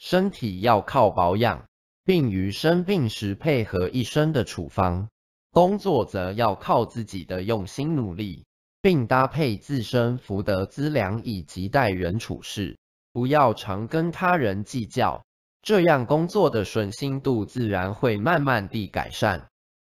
身体要靠保养并于生病时配合医生的处方。工作则要靠自己的用心努力并搭配自身福德资粮以及待人处事不要常跟他人计较。这样工作的顺心度自然会慢慢地改善。